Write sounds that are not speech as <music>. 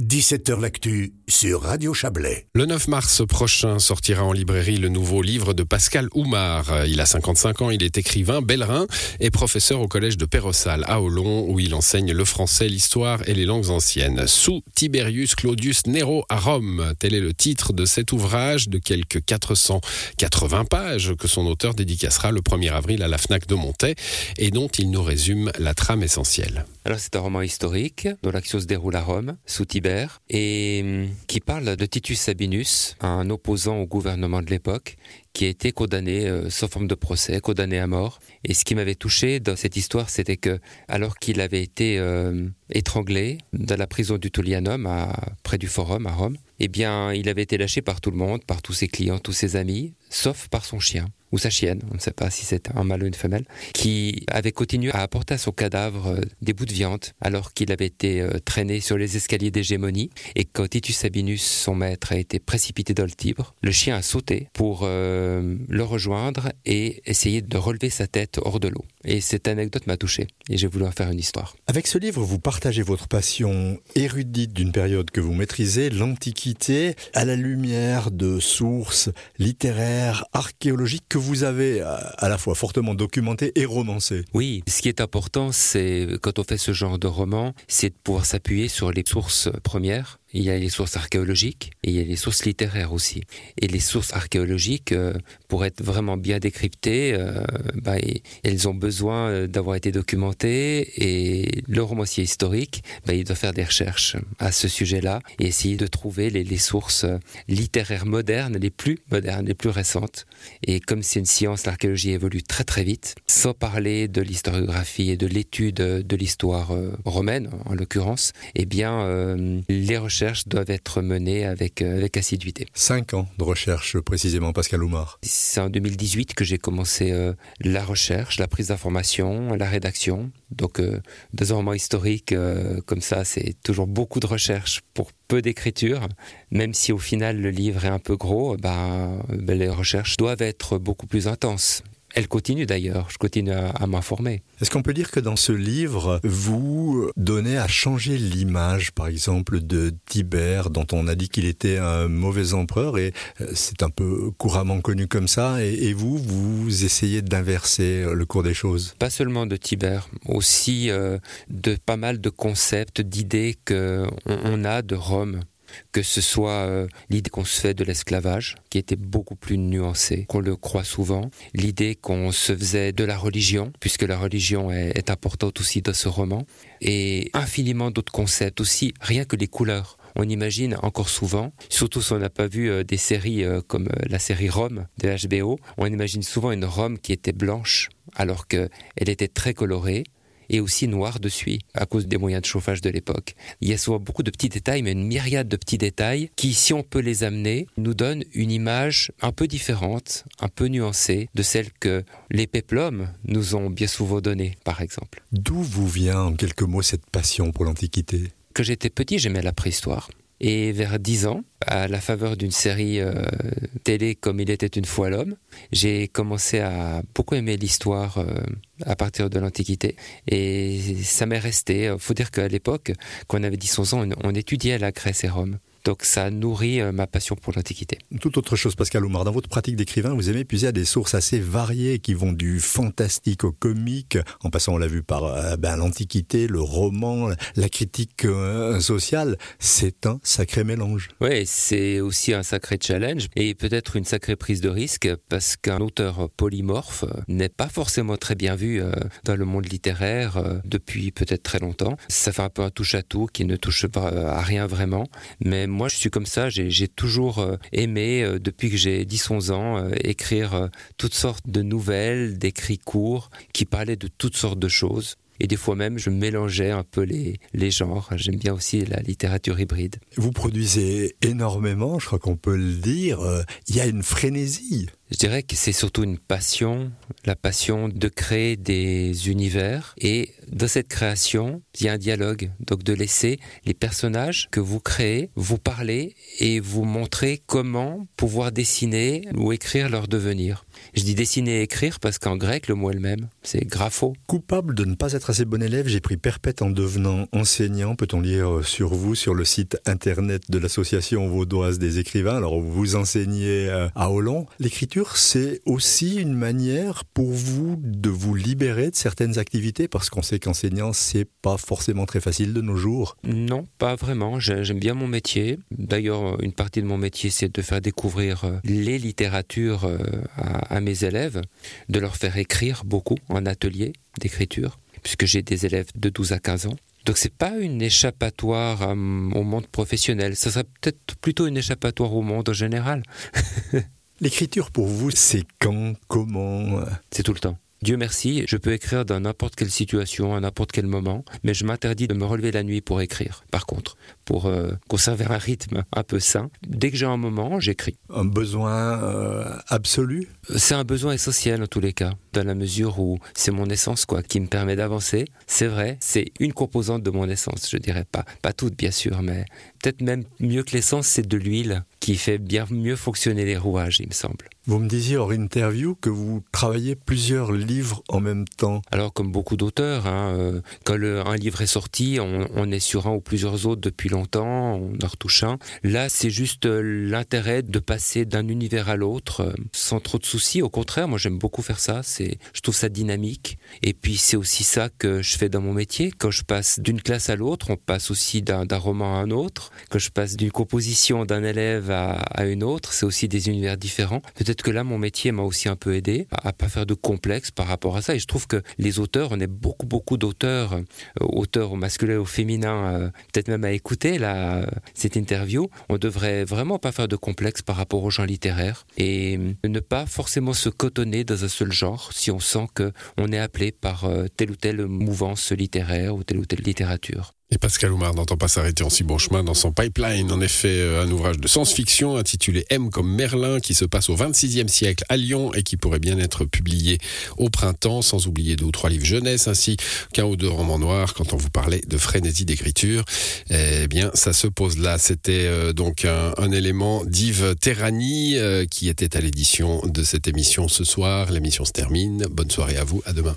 17h L'actu sur Radio Chablais. Le 9 mars prochain sortira en librairie le nouveau livre de Pascal Oumar. Il a 55 ans, il est écrivain, bellerin et professeur au collège de Pérossal à Olon où il enseigne le français, l'histoire et les langues anciennes. Sous Tiberius Claudius Nero à Rome, tel est le titre de cet ouvrage de quelques 480 pages que son auteur dédicacera le 1er avril à la FNAC de Montaix et dont il nous résume la trame essentielle. Alors c'est un roman historique dont l'action se déroule à Rome, sous Tibère, et hum, qui parle de Titus Sabinus, un opposant au gouvernement de l'époque, qui a été condamné euh, sans forme de procès, condamné à mort. Et ce qui m'avait touché dans cette histoire, c'était que alors qu'il avait été euh, étranglé dans la prison du Tullianum, à, près du Forum à Rome, eh bien, il avait été lâché par tout le monde, par tous ses clients, tous ses amis, sauf par son chien ou sa chienne, on ne sait pas si c'est un mâle ou une femelle, qui avait continué à apporter à son cadavre euh, des bouts de viande alors qu'il avait été euh, traîné sur les escaliers d'hégémonie et quand Titus Sabinus, son maître, a été précipité dans le Tibre, le chien a sauté pour euh, le rejoindre et essayer de relever sa tête hors de l'eau. Et cette anecdote m'a touché et j'ai voulu en faire une histoire. Avec ce livre, vous partagez votre passion érudite d'une période que vous maîtrisez, l'Antiquité, à la lumière de sources littéraires, archéologiques que vous avez à la fois fortement documenté et romancé. Oui, ce qui est important, c'est quand on fait ce genre de roman, c'est de pouvoir s'appuyer sur les sources premières il y a les sources archéologiques et il y a les sources littéraires aussi. Et les sources archéologiques, euh, pour être vraiment bien décryptées, euh, bah, elles ont besoin euh, d'avoir été documentées. Et le romancier historique, bah, il doit faire des recherches à ce sujet-là et essayer de trouver les, sources littéraires modernes, les plus modernes, les plus récentes. Et comme c'est une science, l'archéologie évolue très très vite, sans parler de l'historiographie et de l'étude de l'histoire romaine, en l'occurrence, eh bien, les recherches doivent être menées avec, euh, avec assiduité. Cinq ans de recherche précisément, Pascal Oumar. C'est en 2018 que j'ai commencé euh, la recherche, la prise d'information, la rédaction. Donc euh, deux romans historiques comme ça, c'est toujours beaucoup de recherche pour peu d'écriture. Même si au final le livre est un peu gros, ben, ben les recherches doivent être beaucoup plus intenses. Elle continue d'ailleurs, je continue à, m'informer. Est-ce qu'on peut dire que dans ce livre, vous donnez à changer l'image, par exemple, de Tibère, dont on a dit qu'il était un mauvais empereur, et euh, c'est un peu couramment connu comme ça, et, vous, vous essayez d'inverser le cours des choses? Pas seulement de Tibère, aussi euh, de pas mal de concepts, d'idées qu'on a de Rome que ce soit euh, l'idée qu'on se fait de l'esclavage, qui était beaucoup plus nuancée qu'on le croit souvent, l'idée qu'on se faisait de la religion, puisque la religion est, importante aussi dans ce roman, et infiniment d'autres concepts aussi, rien que les couleurs. On imagine encore souvent, surtout si on n'a pas vu euh, des séries euh, comme la série Rome de HBO, on imagine souvent une Rome qui était blanche alors qu'elle était très colorée et aussi noir dessus à cause des moyens de chauffage de l'époque. Il y a souvent beaucoup de petits détails, mais une myriade de petits détails qui, si on peut les amener, nous donnent une image un peu différente, un peu nuancée de celle que les péplums nous ont bien souvent donnée, par exemple. D'où vous vient en quelques mots cette passion pour l'Antiquité? Que j'étais petit, j'aimais la préhistoire. Et vers 10 ans, à la faveur d'une série euh, télé comme Il était une fois l'homme, j'ai commencé à beaucoup aimer l'histoire euh, à partir de l'Antiquité. Et ça m'est resté. faut dire qu'à l'époque, quand on avait 10-11 ans, on, on étudiait la Grèce et Rome. Donc ça nourrit euh, ma passion pour l'Antiquité. Tout autre chose, Pascal Oumar. Dans votre pratique d'écrivain, vous aimez puiser à des sources assez variées qui vont du fantastique au comique, en passant, on l'a vu, par euh, ben, l'Antiquité, le roman, la critique euh, sociale. C'est un sacré mélange. Oui, c'est aussi un sacré challenge et peut-être une sacrée prise de risque parce qu'un auteur polymorphe n'est pas forcément très bien vu dans le monde littéraire depuis peut-être très longtemps. Ça fait un peu un touche-à-tout qui ne touche pas à rien vraiment, mais moi, je suis comme ça. J'ai toujours euh, aimé, euh, depuis que j'ai 10-11 ans, euh, écrire toutes sortes de nouvelles, d'écrits courts qui parlaient de toutes sortes de choses. Et des fois même, je mélangeais un peu les, les genres. J'aime bien aussi la littérature hybride. Vous produisez énormément, je crois qu'on peut le dire. Il y a une frénésie Je dirais que c'est surtout une passion, la passion de créer des univers et dans cette création, il y a un dialogue, donc de laisser les personnages que vous créez vous parler et vous montrer comment pouvoir dessiner ou écrire leur devenir. Je dis dessiner et écrire parce qu'en grec, le mot est le même, c'est grapho. Coupable de ne pas être assez bon élève, j'ai pris perpète en devenant enseignant. Peut-on lire sur vous, sur le site internet de l'association vaudoise des écrivains? Alors, vous enseignez euh, à Hollande. L'écriture, c'est aussi une manière pour vous de vous libérer de certaines activités parce qu'on sait qu'enseignant, c'est pas forcément très facile de nos jours. Non, pas vraiment. J'aime bien mon métier. D'ailleurs, une partie de mon métier, c'est de faire découvrir euh, les littératures euh, à, mes élèves, de leur faire écrire beaucoup en atelier d'écriture, puisque j'ai des élèves de 12 à 15 ans. Donc c'est pas une échappatoire au monde professionnel, ça serait peut-être plutôt une échappatoire au monde en général. <laughs> L'écriture pour vous, c'est quand, comment? C'est tout le temps. Dieu merci, je peux écrire dans n'importe quelle situation, à n'importe quel moment, mais je m'interdis de me relever la nuit pour écrire. Par contre, pour euh, conserver un rythme un peu sain, dès que j'ai un moment, j'écris. Un besoin euh, absolu? C'est un besoin essentiel en tous les cas, dans la mesure où c'est mon essence quoi qui me permet d'avancer. C'est vrai, c'est une composante de mon essence, je dirais pas, pas toute bien sûr, mais peut-être même mieux que l'essence, c'est de l'huile qui fait bien mieux fonctionner les rouages, il me semble. Vous me disiez hors interview que vous travaillez plusieurs livres en même temps. Alors comme beaucoup d'auteurs, hein, euh, quand un livre est sorti, on, est sur un ou plusieurs autres depuis longtemps, on en retouche un. Là, c'est juste euh, l'intérêt de passer d'un univers à l'autre euh, sans trop de soucis. Au contraire, moi j'aime beaucoup faire ça. C'est, je trouve ça dynamique. Et puis c'est aussi ça que je fais dans mon métier. Quand je passe d'une classe à l'autre, on passe aussi d'un, roman à un autre. Quand je passe d'une composition d'un élève à, à une autre, c'est aussi des univers différents. Peut-être que là, mon métier m'a aussi un peu aidé à, pas faire de complexe par rapport à ça. Et je trouve que les auteurs, on est beaucoup, beaucoup d'auteurs, euh, auteurs au masculin, au féminin, euh, peut-être même à écouter là, euh, cette interview. On devrait vraiment pas faire de complexe par rapport aux gens littéraires et ne pas forcément se cotonner dans un seul genre si on sent que on est appelé par telle ou telle mouvance littéraire ou telle ou telle littérature. Et Pascal Oumar n'entend pas s'arrêter en si bon chemin dans son pipeline. En effet, euh, un ouvrage de science-fiction intitulé M comme Merlin qui se passe au 26e siècle à Lyon et qui pourrait bien être publié au printemps, sans oublier deux ou trois livres jeunesse ainsi qu'un ou deux romans noirs. Quand on vous parlait de frénésie d'écriture, eh bien, ça se pose là. C'était euh, donc un, élément d'Yves Terrani euh, qui était à l'édition de cette émission ce soir. L'émission se termine. Bonne soirée à vous. À demain.